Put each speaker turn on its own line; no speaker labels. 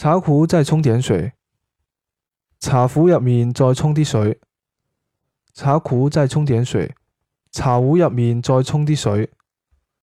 茶壶再冲点水，茶壶入面再冲啲水，茶壶再冲点水，茶壶入面再冲啲水。